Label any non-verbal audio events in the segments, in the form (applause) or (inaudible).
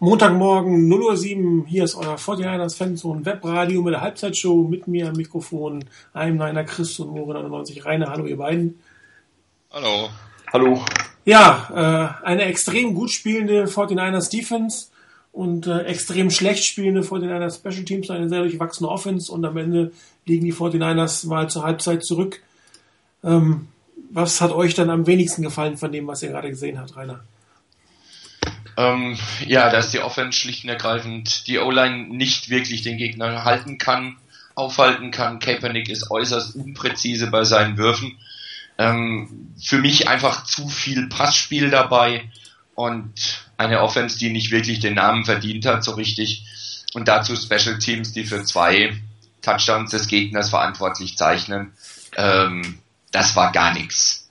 Montagmorgen 0.07 Uhr, hier ist euer 49ers Fanzone Webradio mit der Halbzeitshow mit mir am Mikrofon, einem Neiner Chris und Morin 91 Rainer. Hallo ihr beiden. Hallo. Hallo. Ja, äh, eine extrem gut spielende 49ers Defense und äh, extrem schlecht spielende 49ers Special Teams, eine sehr durchwachsene Offense und am Ende liegen die 49ers mal zur Halbzeit zurück. Ähm, was hat euch dann am wenigsten gefallen von dem, was ihr gerade gesehen habt, Rainer? Ähm, ja, dass die Offense schlicht und ergreifend die O-Line nicht wirklich den Gegner halten kann, aufhalten kann. Kaepernick ist äußerst unpräzise bei seinen Würfen. Ähm, für mich einfach zu viel Passspiel dabei und eine Offense, die nicht wirklich den Namen verdient hat, so richtig. Und dazu Special Teams, die für zwei Touchdowns des Gegners verantwortlich zeichnen. Ähm, das war gar nichts.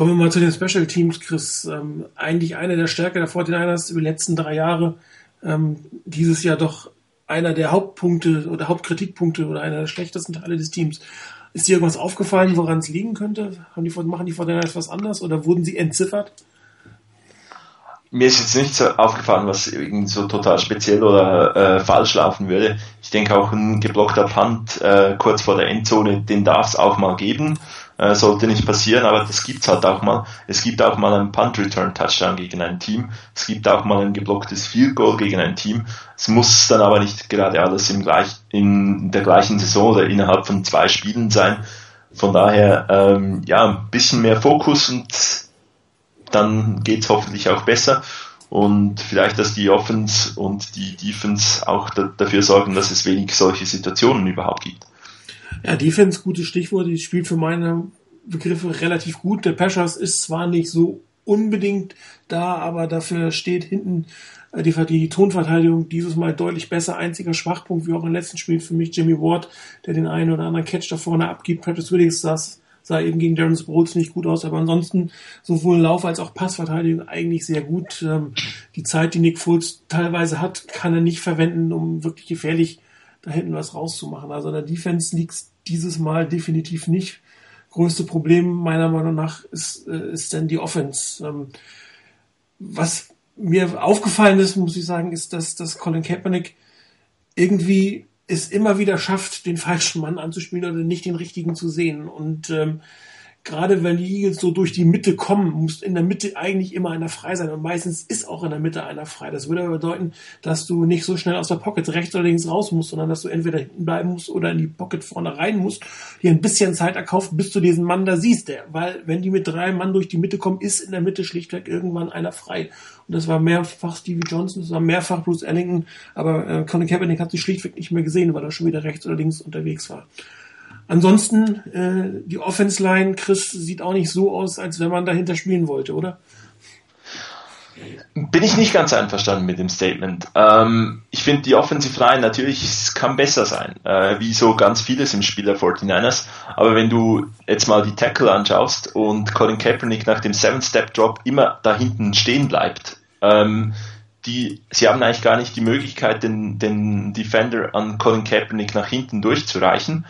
Kommen wir mal zu den Special Teams, Chris. Ähm, eigentlich eine der Stärke der 49ers über die letzten drei Jahre. Ähm, dieses Jahr doch einer der Hauptpunkte oder Hauptkritikpunkte oder einer der schlechtesten Teile des Teams. Ist dir irgendwas aufgefallen, woran es liegen könnte? Haben die, machen die 49ers was anders oder wurden sie entziffert? Mir ist jetzt nicht so aufgefallen, was irgendwie so total speziell oder äh, falsch laufen würde. Ich denke auch ein geblockter Punt äh, kurz vor der Endzone, den darf es auch mal geben. Äh, sollte nicht passieren, aber das gibt's halt auch mal. Es gibt auch mal einen Punt-Return-Touchdown gegen ein Team. Es gibt auch mal ein geblocktes Field Goal gegen ein Team. Es muss dann aber nicht gerade alles im gleich, in der gleichen Saison oder innerhalb von zwei Spielen sein. Von daher, ähm, ja, ein bisschen mehr Fokus und dann geht's hoffentlich auch besser. Und vielleicht, dass die Offense und die Defense auch da, dafür sorgen, dass es wenig solche Situationen überhaupt gibt. Ja, Defense, gutes Stichwort. Die spielt für meine Begriffe relativ gut. Der Peschers ist zwar nicht so unbedingt da, aber dafür steht hinten äh, die, die Tonverteidigung dieses Mal deutlich besser. Einziger Schwachpunkt, wie auch im letzten Spiel für mich Jimmy Ward, der den einen oder anderen Catch da vorne abgibt. Patrick Willis saß, sah eben gegen Darren Sproles nicht gut aus, aber ansonsten sowohl Lauf als auch Passverteidigung eigentlich sehr gut. Ähm, die Zeit, die Nick Foles teilweise hat, kann er nicht verwenden, um wirklich gefährlich da hinten was rauszumachen. Also der Defense liegt dieses Mal definitiv nicht. Größte Problem meiner Meinung nach ist, äh, ist denn die Offense. Ähm, was mir aufgefallen ist, muss ich sagen, ist, dass, dass Colin Kaepernick irgendwie es immer wieder schafft, den falschen Mann anzuspielen oder nicht den richtigen zu sehen. Und ähm, gerade wenn die Eagles so durch die Mitte kommen, muss in der Mitte eigentlich immer einer frei sein. Und meistens ist auch in der Mitte einer frei. Das würde aber bedeuten, dass du nicht so schnell aus der Pocket rechts oder links raus musst, sondern dass du entweder hinten bleiben musst oder in die Pocket vorne rein musst, dir ein bisschen Zeit erkauft, bis du diesen Mann da siehst. Der, weil wenn die mit drei Mann durch die Mitte kommen, ist in der Mitte schlichtweg irgendwann einer frei. Und das war mehrfach Stevie Johnson, das war mehrfach Bruce Ellington, aber äh, Colin Kaepernick hat sich schlichtweg nicht mehr gesehen, weil er schon wieder rechts oder links unterwegs war. Ansonsten, äh, die Offense Line, Chris, sieht auch nicht so aus, als wenn man dahinter spielen wollte, oder? Bin ich nicht ganz einverstanden mit dem Statement. Ähm, ich finde die Offensive Line natürlich kann besser sein, äh, wie so ganz vieles im Spiel der 49ers. Aber wenn du jetzt mal die Tackle anschaust und Colin Kaepernick nach dem Seven-Step-Drop immer da hinten stehen bleibt, ähm, die, sie haben eigentlich gar nicht die Möglichkeit, den, den Defender an Colin Kaepernick nach hinten durchzureichen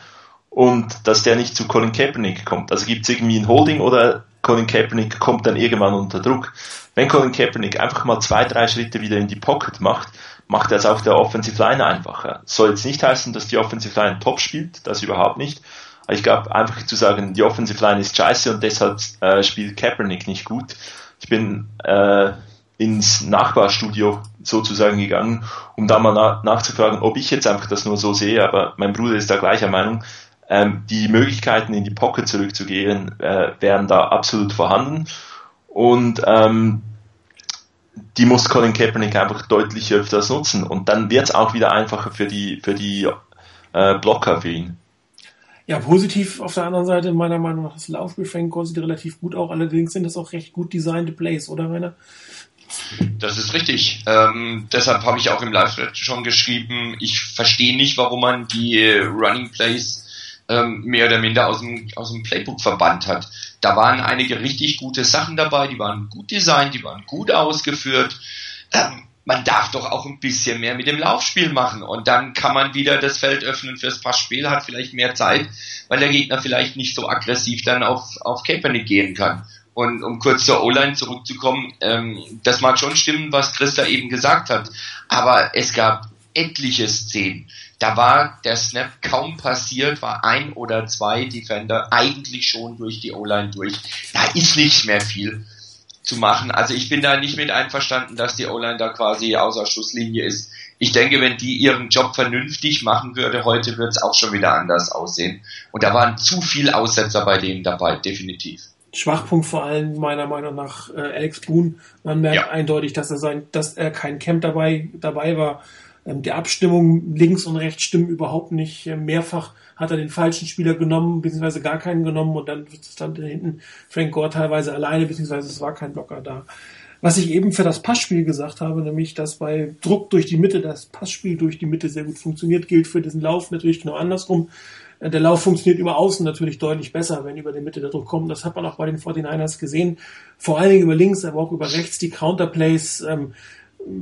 und dass der nicht zu Colin Kaepernick kommt. Also gibt es irgendwie ein Holding oder Colin Kaepernick kommt dann irgendwann unter Druck. Wenn Colin Kaepernick einfach mal zwei, drei Schritte wieder in die Pocket macht, macht er es auch der Offensive Line einfacher. Soll jetzt nicht heißen, dass die Offensive Line top spielt, das überhaupt nicht. Ich glaube, einfach zu sagen, die Offensive Line ist scheiße und deshalb äh, spielt Kaepernick nicht gut. Ich bin äh, ins Nachbarstudio sozusagen gegangen, um da mal na nachzufragen, ob ich jetzt einfach das nur so sehe, aber mein Bruder ist da gleicher Meinung ähm, die Möglichkeiten in die Pocket zurückzugehen äh, wären da absolut vorhanden und ähm, die muss Colin Kaepernick einfach deutlich öfters nutzen und dann wird es auch wieder einfacher für die für die äh, Blocker für ihn. Ja, positiv auf der anderen Seite, meiner Meinung nach, das Laufspiel Frank sieht relativ gut auch. Allerdings sind das auch recht gut designte Plays, oder Rainer? Das ist richtig. Ähm, deshalb habe ich auch im live schon geschrieben, ich verstehe nicht, warum man die Running Plays ähm, mehr oder minder aus dem, aus dem Playbook verbannt hat. Da waren einige richtig gute Sachen dabei, die waren gut designt, die waren gut ausgeführt. Ähm, man darf doch auch ein bisschen mehr mit dem Laufspiel machen und dann kann man wieder das Feld öffnen fürs Passspiel, hat vielleicht mehr Zeit, weil der Gegner vielleicht nicht so aggressiv dann auf, auf Kaepernick gehen kann. Und um kurz zur O-Line zurückzukommen, ähm, das mag schon stimmen, was Christa eben gesagt hat, aber es gab etliche Szenen. Da war der Snap kaum passiert, war ein oder zwei Defender eigentlich schon durch die O-Line durch. Da ist nicht mehr viel zu machen. Also ich bin da nicht mit einverstanden, dass die O-Line da quasi außer Schusslinie ist. Ich denke, wenn die ihren Job vernünftig machen würde, heute wird es auch schon wieder anders aussehen. Und da waren zu viele Aussetzer bei denen dabei, definitiv. Schwachpunkt vor allem meiner Meinung nach äh, Alex Boone. Man merkt ja. eindeutig, dass er sein, dass er kein Camp dabei dabei war. Ähm, die Abstimmung links und rechts stimmen überhaupt nicht. Äh, mehrfach hat er den falschen Spieler genommen, beziehungsweise gar keinen genommen und dann stand hinten Frank Gore teilweise alleine, beziehungsweise es war kein Blocker da. Was ich eben für das Passspiel gesagt habe, nämlich, dass bei Druck durch die Mitte das Passspiel durch die Mitte sehr gut funktioniert, gilt für diesen Lauf natürlich genau andersrum. Äh, der Lauf funktioniert über außen natürlich deutlich besser, wenn über die Mitte der Druck kommt. Das hat man auch bei den 49ers gesehen. Vor allen Dingen über links, aber auch über rechts die Counterplays. Ähm,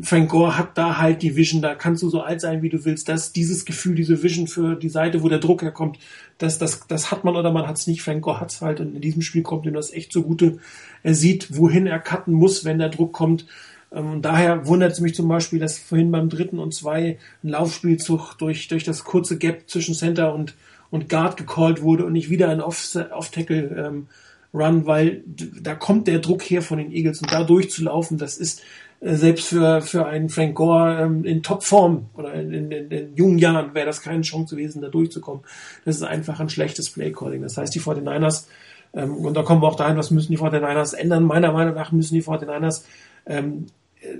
Frank Gore hat da halt die Vision, da kannst du so alt sein, wie du willst, dass dieses Gefühl, diese Vision für die Seite, wo der Druck herkommt, das, das, das hat man oder man hat es nicht. Frank Gore hat es halt und in diesem Spiel kommt ihm das echt zugute. Er sieht, wohin er cutten muss, wenn der Druck kommt. Ähm, und daher wundert es mich zum Beispiel, dass vorhin beim dritten und zwei ein Laufspielzug durch, durch das kurze Gap zwischen Center und, und Guard gecallt wurde und nicht wieder ein Off-Tackle ähm, Run, weil da kommt der Druck her von den Eagles und da durchzulaufen, das ist selbst für, für einen Frank Gore ähm, in Topform oder in, in, in, in jungen Jahren wäre das keine Chance gewesen, da durchzukommen. Das ist einfach ein schlechtes Playcalling. Das heißt, die 49ers, ähm, und da kommen wir auch dahin, was müssen die 49ers ändern? Meiner Meinung nach müssen die 49ers ähm,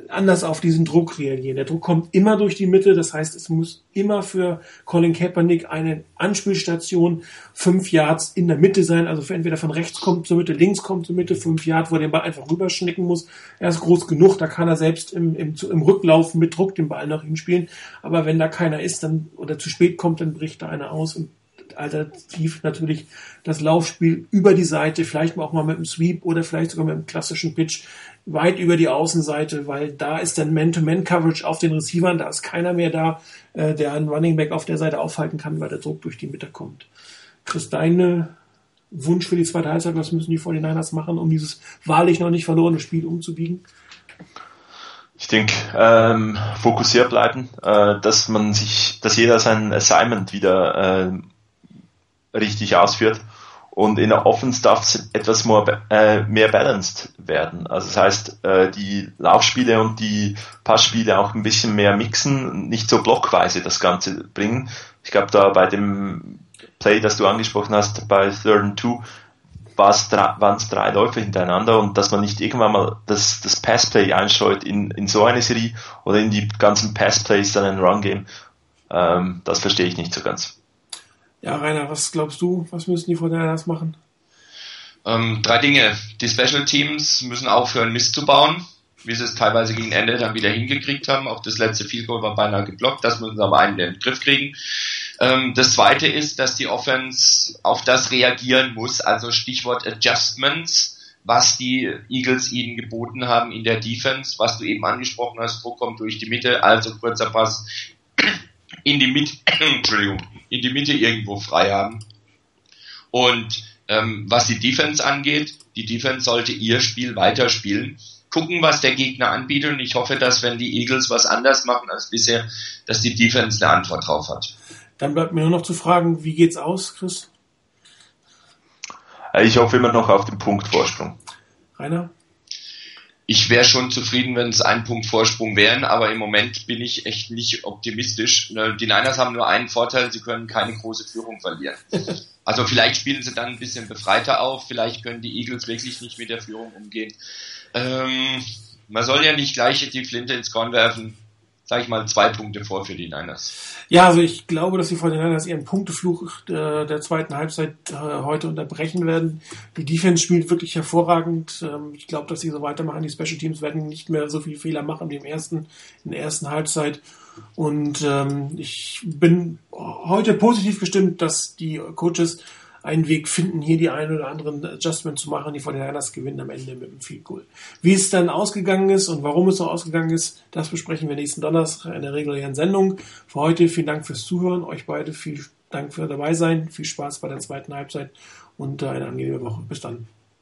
anders auf diesen Druck reagieren. Der Druck kommt immer durch die Mitte, das heißt, es muss immer für Colin Kaepernick eine Anspielstation fünf Yards in der Mitte sein, also entweder von rechts kommt zur Mitte, links kommt zur Mitte, fünf Yards, wo er den Ball einfach rüberschnicken muss. Er ist groß genug, da kann er selbst im, im, im Rücklauf mit Druck den Ball nach ihm spielen, aber wenn da keiner ist dann oder zu spät kommt, dann bricht da einer aus und alternativ natürlich das Laufspiel über die Seite, vielleicht auch mal mit einem Sweep oder vielleicht sogar mit einem klassischen Pitch weit über die Außenseite, weil da ist dann Man-to-Man-Coverage auf den Receivern, da ist keiner mehr da, äh, der einen Running Back auf der Seite aufhalten kann, weil der Druck durch die Mitte kommt. Chris, deine Wunsch für die zweite Halbzeit, was müssen die 49ers machen, um dieses wahrlich noch nicht verlorene Spiel umzubiegen? Ich denke, ähm, fokussiert bleiben, äh, dass man sich, dass jeder sein Assignment wieder äh, richtig ausführt und in der Offense darf es etwas more, äh, mehr balanced werden. Also das heißt, äh, die Laufspiele und die Passspiele auch ein bisschen mehr mixen, nicht so blockweise das Ganze bringen. Ich glaube, da bei dem Play, das du angesprochen hast, bei Third and Two, waren es drei Läufe hintereinander und dass man nicht irgendwann mal das, das Passplay einstreut in, in so eine Serie oder in die ganzen Passplays dann ein Run-Game, ähm, das verstehe ich nicht so ganz. Ja, Rainer, was glaubst du? Was müssen die Fortinanders machen? Ähm, drei Dinge. Die Special Teams müssen aufhören, Mist zu bauen, wie sie es teilweise gegen Ende dann wieder hingekriegt haben. Auch das letzte Field Goal war beinahe geblockt. Das müssen sie aber einen in den Griff kriegen. Ähm, das zweite ist, dass die Offense auf das reagieren muss. Also Stichwort Adjustments was die Eagles ihnen geboten haben in der Defense, was du eben angesprochen hast, wo kommt durch die Mitte, also kurzer Pass in die Mitte, (clears throat) Entschuldigung, in die Mitte irgendwo frei haben. Und ähm, was die Defense angeht, die Defense sollte ihr Spiel weiterspielen. Gucken, was der Gegner anbietet und ich hoffe, dass wenn die Eagles was anders machen als bisher, dass die Defense eine Antwort drauf hat. Dann bleibt mir nur noch zu fragen, wie geht's aus, Chris? Ich hoffe immer noch auf den Punkt Vorsprung. Rainer? Ich wäre schon zufrieden, wenn es ein Punkt Vorsprung wären, aber im Moment bin ich echt nicht optimistisch. Ne, die Niners haben nur einen Vorteil, sie können keine große Führung verlieren. Also vielleicht spielen sie dann ein bisschen befreiter auf, vielleicht können die Eagles wirklich nicht mit der Führung umgehen. Ähm, man soll ja nicht gleich die Flinte ins Korn werfen sage ich mal, zwei Punkte vor für die Niners. Ja, also ich glaube, dass die 49ers ihren Punktefluch der, der zweiten Halbzeit äh, heute unterbrechen werden. Die Defense spielt wirklich hervorragend. Ähm, ich glaube, dass sie so weitermachen. Die Special Teams werden nicht mehr so viele Fehler machen wie im ersten, in der ersten Halbzeit. Und ähm, ich bin heute positiv gestimmt, dass die Coaches einen Weg finden, hier die ein oder anderen Adjustment zu machen, die von den Niners gewinnen am Ende mit dem Field Goal. Wie es dann ausgegangen ist und warum es so ausgegangen ist, das besprechen wir nächsten Donnerstag in der regulären Sendung. Für heute vielen Dank fürs Zuhören, euch beide viel Dank für dabei sein, viel Spaß bei der zweiten Halbzeit und eine angenehme Woche. Bis dann.